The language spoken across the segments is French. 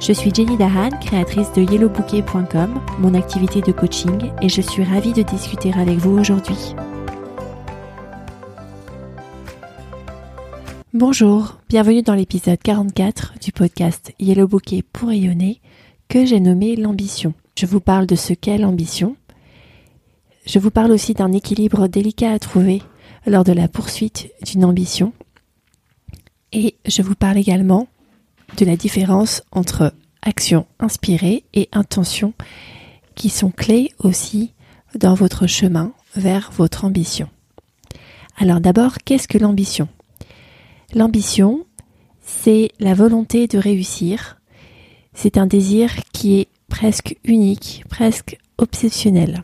Je suis Jenny Dahan, créatrice de yellowbouquet.com, mon activité de coaching, et je suis ravie de discuter avec vous aujourd'hui. Bonjour, bienvenue dans l'épisode 44 du podcast Yellow Bouquet pour rayonner que j'ai nommé l'ambition. Je vous parle de ce qu'est l'ambition. Je vous parle aussi d'un équilibre délicat à trouver lors de la poursuite d'une ambition. Et je vous parle également de la différence entre action inspirée et intention qui sont clés aussi dans votre chemin vers votre ambition. Alors d'abord, qu'est-ce que l'ambition? L'ambition, c'est la volonté de réussir. C'est un désir qui est presque unique, presque obsessionnel.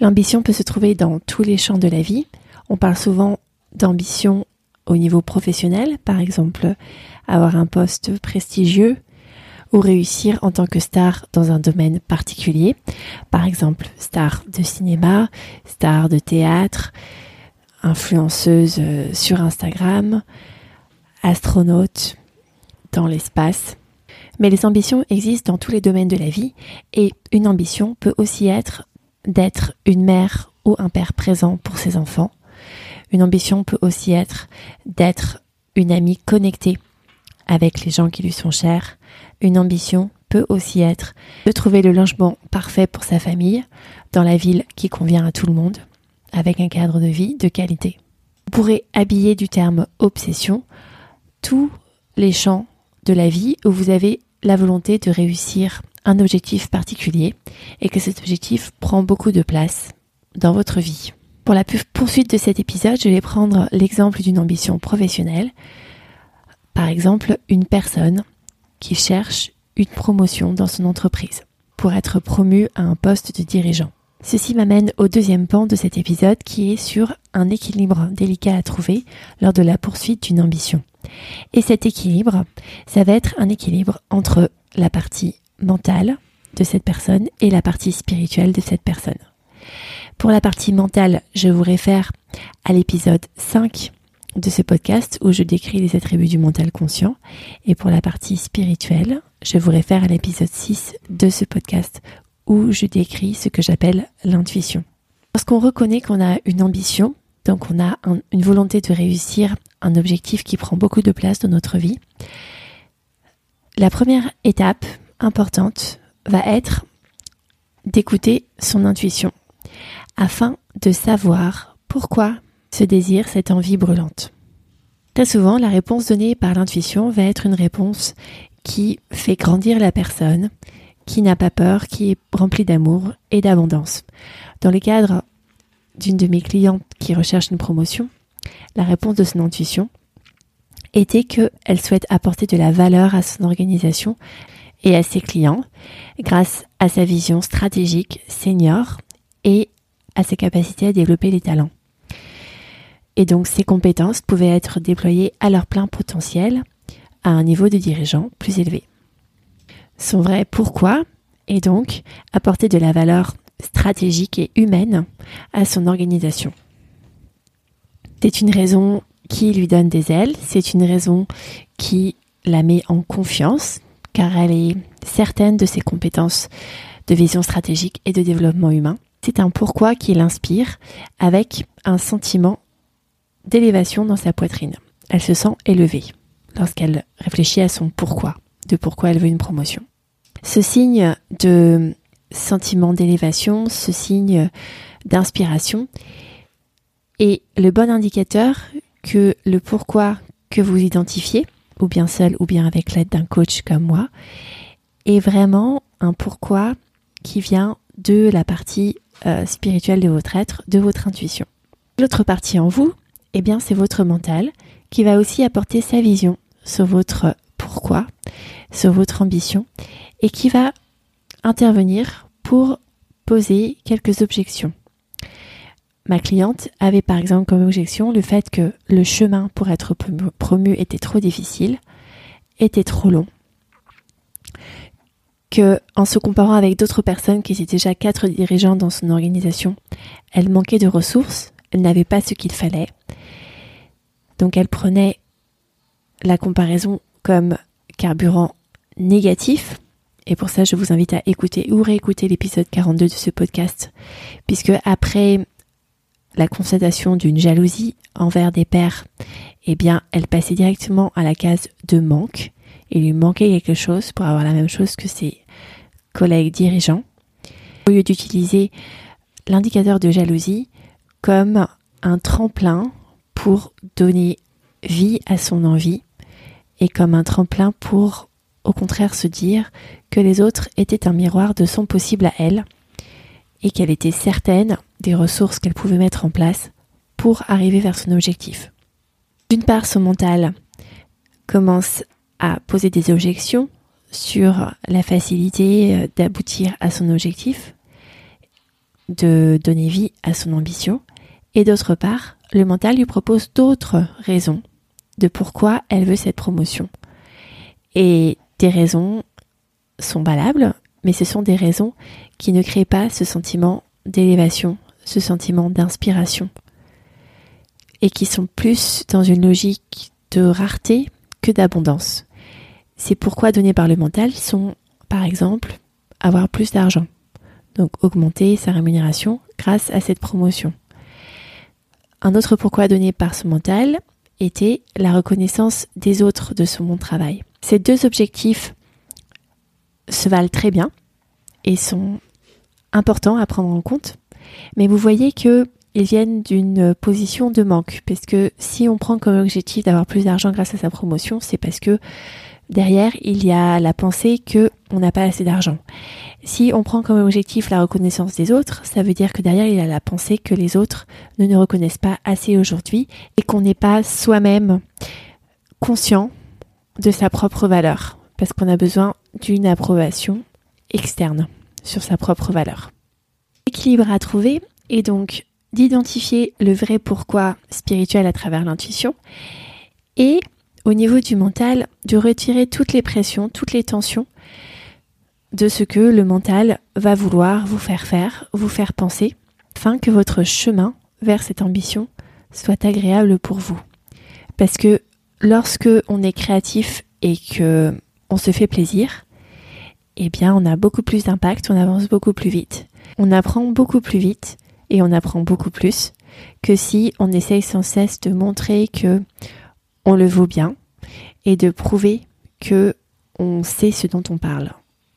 L'ambition peut se trouver dans tous les champs de la vie. On parle souvent d'ambition au niveau professionnel, par exemple avoir un poste prestigieux ou réussir en tant que star dans un domaine particulier, par exemple star de cinéma, star de théâtre, influenceuse euh, sur Instagram, astronaute dans l'espace. Mais les ambitions existent dans tous les domaines de la vie et une ambition peut aussi être d'être une mère ou un père présent pour ses enfants. Une ambition peut aussi être d'être une amie connectée avec les gens qui lui sont chers. Une ambition peut aussi être de trouver le logement parfait pour sa famille dans la ville qui convient à tout le monde, avec un cadre de vie de qualité. Vous pourrez habiller du terme obsession tous les champs de la vie où vous avez la volonté de réussir un objectif particulier et que cet objectif prend beaucoup de place dans votre vie. Pour la poursuite de cet épisode, je vais prendre l'exemple d'une ambition professionnelle. Par exemple, une personne qui cherche une promotion dans son entreprise pour être promue à un poste de dirigeant. Ceci m'amène au deuxième pan de cet épisode qui est sur un équilibre délicat à trouver lors de la poursuite d'une ambition. Et cet équilibre, ça va être un équilibre entre la partie mentale de cette personne et la partie spirituelle de cette personne. Pour la partie mentale, je vous réfère à l'épisode 5 de ce podcast où je décris les attributs du mental conscient. Et pour la partie spirituelle, je vous réfère à l'épisode 6 de ce podcast où je décris ce que j'appelle l'intuition. Lorsqu'on reconnaît qu'on a une ambition, donc on a une volonté de réussir un objectif qui prend beaucoup de place dans notre vie, la première étape importante va être d'écouter son intuition afin de savoir pourquoi se désire cette envie brûlante. Très souvent, la réponse donnée par l'intuition va être une réponse qui fait grandir la personne, qui n'a pas peur, qui est remplie d'amour et d'abondance. Dans le cadre d'une de mes clientes qui recherche une promotion, la réponse de son intuition était qu'elle souhaite apporter de la valeur à son organisation et à ses clients grâce à sa vision stratégique senior et à ses capacités à développer les talents. Et donc ces compétences pouvaient être déployées à leur plein potentiel à un niveau de dirigeant plus élevé. Son vrai pourquoi est donc apporter de la valeur stratégique et humaine à son organisation. C'est une raison qui lui donne des ailes, c'est une raison qui la met en confiance, car elle est certaine de ses compétences de vision stratégique et de développement humain. C'est un pourquoi qui l'inspire avec un sentiment d'élévation dans sa poitrine. Elle se sent élevée lorsqu'elle réfléchit à son pourquoi, de pourquoi elle veut une promotion. Ce signe de sentiment d'élévation, ce signe d'inspiration est le bon indicateur que le pourquoi que vous identifiez ou bien seul ou bien avec l'aide d'un coach comme moi, est vraiment un pourquoi qui vient de la partie euh, spirituelle de votre être, de votre intuition. L'autre partie en vous, eh bien, c'est votre mental qui va aussi apporter sa vision sur votre pourquoi, sur votre ambition, et qui va intervenir pour poser quelques objections. Ma cliente avait par exemple comme objection le fait que le chemin pour être promu était trop difficile, était trop long, que en se comparant avec d'autres personnes qui étaient déjà quatre dirigeants dans son organisation, elle manquait de ressources, elle n'avait pas ce qu'il fallait. Donc elle prenait la comparaison comme carburant négatif. Et pour ça, je vous invite à écouter ou réécouter l'épisode 42 de ce podcast, puisque après la constatation d'une jalousie envers des pères, eh bien, elle passait directement à la case de manque. Il lui manquait quelque chose pour avoir la même chose que ses collègues dirigeants. Au lieu d'utiliser l'indicateur de jalousie comme un tremplin pour donner vie à son envie et comme un tremplin pour au contraire se dire que les autres étaient un miroir de son possible à elle et qu'elle était certaine des ressources qu'elle pouvait mettre en place pour arriver vers son objectif. D'une part, son mental commence à poser des objections sur la facilité euh, d'aboutir à son objectif, de donner vie à son ambition, et d'autre part, le mental lui propose d'autres raisons de pourquoi elle veut cette promotion. Et des raisons sont valables, mais ce sont des raisons qui ne créent pas ce sentiment d'élévation, ce sentiment d'inspiration, et qui sont plus dans une logique de rareté que d'abondance. C'est pourquoi donnés par le mental sont, par exemple, avoir plus d'argent, donc augmenter sa rémunération grâce à cette promotion. Un autre pourquoi donné par ce mental était la reconnaissance des autres de son bon travail. Ces deux objectifs se valent très bien et sont importants à prendre en compte, mais vous voyez que ils viennent d'une position de manque, parce que si on prend comme objectif d'avoir plus d'argent grâce à sa promotion, c'est parce que derrière il y a la pensée que on n'a pas assez d'argent. Si on prend comme objectif la reconnaissance des autres, ça veut dire que derrière il y a la pensée que les autres ne nous reconnaissent pas assez aujourd'hui et qu'on n'est pas soi-même conscient de sa propre valeur, parce qu'on a besoin d'une approbation externe sur sa propre valeur. L'équilibre à trouver est donc d'identifier le vrai pourquoi spirituel à travers l'intuition et au niveau du mental de retirer toutes les pressions, toutes les tensions de ce que le mental va vouloir vous faire faire, vous faire penser, afin que votre chemin vers cette ambition soit agréable pour vous. Parce que lorsque on est créatif et que on se fait plaisir, eh bien on a beaucoup plus d'impact, on avance beaucoup plus vite. On apprend beaucoup plus vite et on apprend beaucoup plus que si on essaye sans cesse de montrer que on le vaut bien et de prouver que on sait ce dont on parle,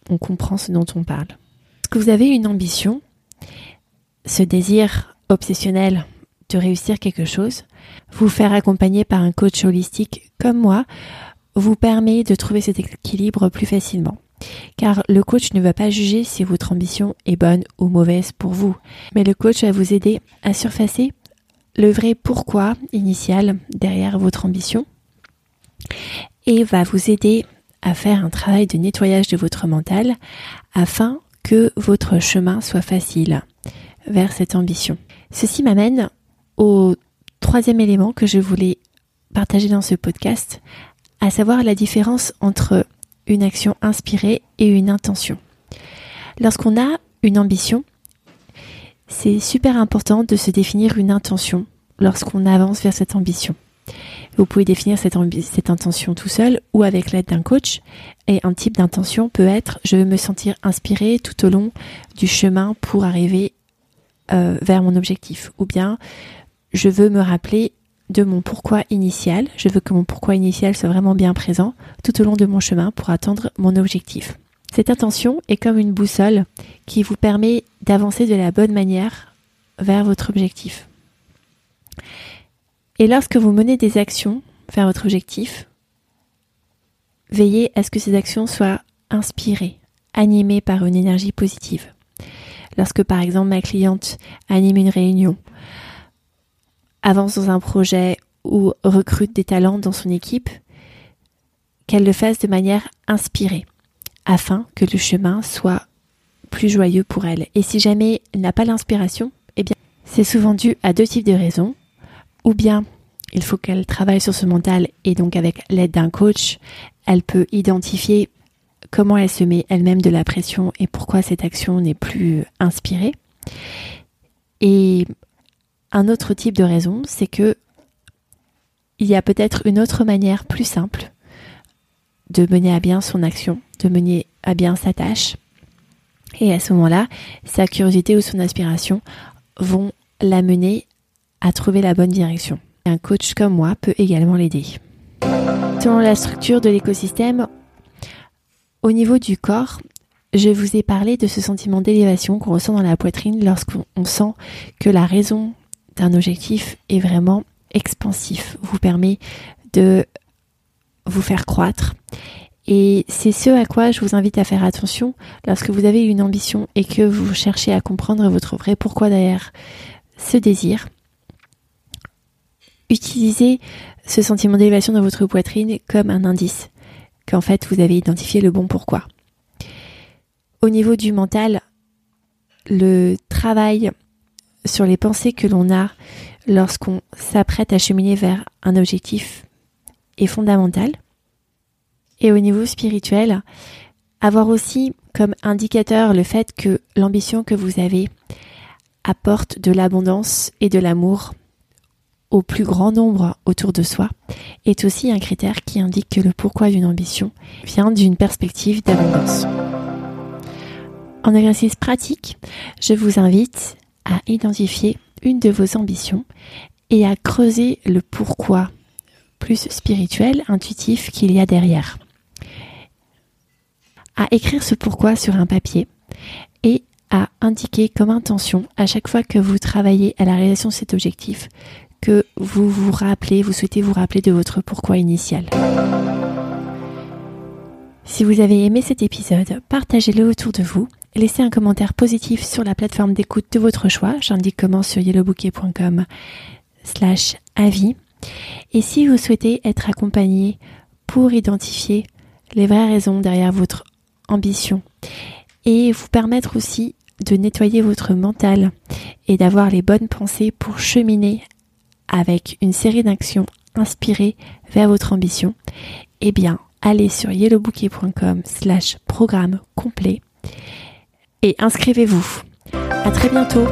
on comprend ce dont on parle. Est-ce que vous avez une ambition, ce désir obsessionnel de réussir quelque chose, vous faire accompagner par un coach holistique comme moi vous permet de trouver cet équilibre plus facilement? Car le coach ne va pas juger si votre ambition est bonne ou mauvaise pour vous, mais le coach va vous aider à surfacer le vrai pourquoi initial derrière votre ambition et va vous aider à faire un travail de nettoyage de votre mental afin que votre chemin soit facile vers cette ambition. Ceci m'amène au troisième élément que je voulais partager dans ce podcast, à savoir la différence entre une action inspirée et une intention. Lorsqu'on a une ambition, c'est super important de se définir une intention lorsqu'on avance vers cette ambition. Vous pouvez définir cette, intention tout seul ou avec l'aide d'un coach. Et un type d'intention peut être je veux me sentir inspiré tout au long du chemin pour arriver euh, vers mon objectif. Ou bien je veux me rappeler de mon pourquoi initial. Je veux que mon pourquoi initial soit vraiment bien présent tout au long de mon chemin pour atteindre mon objectif. Cette intention est comme une boussole qui vous permet d'avancer de la bonne manière vers votre objectif. Et lorsque vous menez des actions vers votre objectif, veillez à ce que ces actions soient inspirées, animées par une énergie positive. Lorsque par exemple ma cliente anime une réunion, avance dans un projet ou recrute des talents dans son équipe, qu'elle le fasse de manière inspirée, afin que le chemin soit plus joyeux pour elle. Et si jamais elle n'a pas l'inspiration, eh bien, c'est souvent dû à deux types de raisons. Ou bien, il faut qu'elle travaille sur ce mental et donc avec l'aide d'un coach, elle peut identifier comment elle se met elle-même de la pression et pourquoi cette action n'est plus inspirée. Et un autre type de raison, c'est que il y a peut-être une autre manière plus simple de mener à bien son action, de mener à bien sa tâche. Et à ce moment-là, sa curiosité ou son aspiration vont l'amener à trouver la bonne direction. Un coach comme moi peut également l'aider. Selon la structure de l'écosystème, au niveau du corps, je vous ai parlé de ce sentiment d'élévation qu'on ressent dans la poitrine lorsqu'on sent que la raison d'un objectif est vraiment expansif, vous permet de vous faire croître. Et c'est ce à quoi je vous invite à faire attention lorsque vous avez une ambition et que vous cherchez à comprendre votre vrai pourquoi derrière ce désir. Utilisez ce sentiment d'élévation dans votre poitrine comme un indice qu'en fait vous avez identifié le bon pourquoi. Au niveau du mental, le travail sur les pensées que l'on a lorsqu'on s'apprête à cheminer vers un objectif est fondamental. Et au niveau spirituel, avoir aussi comme indicateur le fait que l'ambition que vous avez apporte de l'abondance et de l'amour au plus grand nombre autour de soi est aussi un critère qui indique que le pourquoi d'une ambition vient d'une perspective d'abondance. En exercice pratique, je vous invite à identifier une de vos ambitions et à creuser le pourquoi plus spirituel, intuitif qu'il y a derrière. À écrire ce pourquoi sur un papier et à indiquer comme intention à chaque fois que vous travaillez à la réalisation de cet objectif que vous vous rappelez, vous souhaitez vous rappeler de votre pourquoi initial. Si vous avez aimé cet épisode, partagez-le autour de vous laissez un commentaire positif sur la plateforme d'écoute de votre choix. J'indique comment sur yellowbouquet.com slash avis. Et si vous souhaitez être accompagné pour identifier les vraies raisons derrière votre ambition et vous permettre aussi de nettoyer votre mental et d'avoir les bonnes pensées pour cheminer avec une série d'actions inspirées vers votre ambition, eh bien, allez sur yellowbouquet.com slash programme complet et inscrivez-vous. À très bientôt.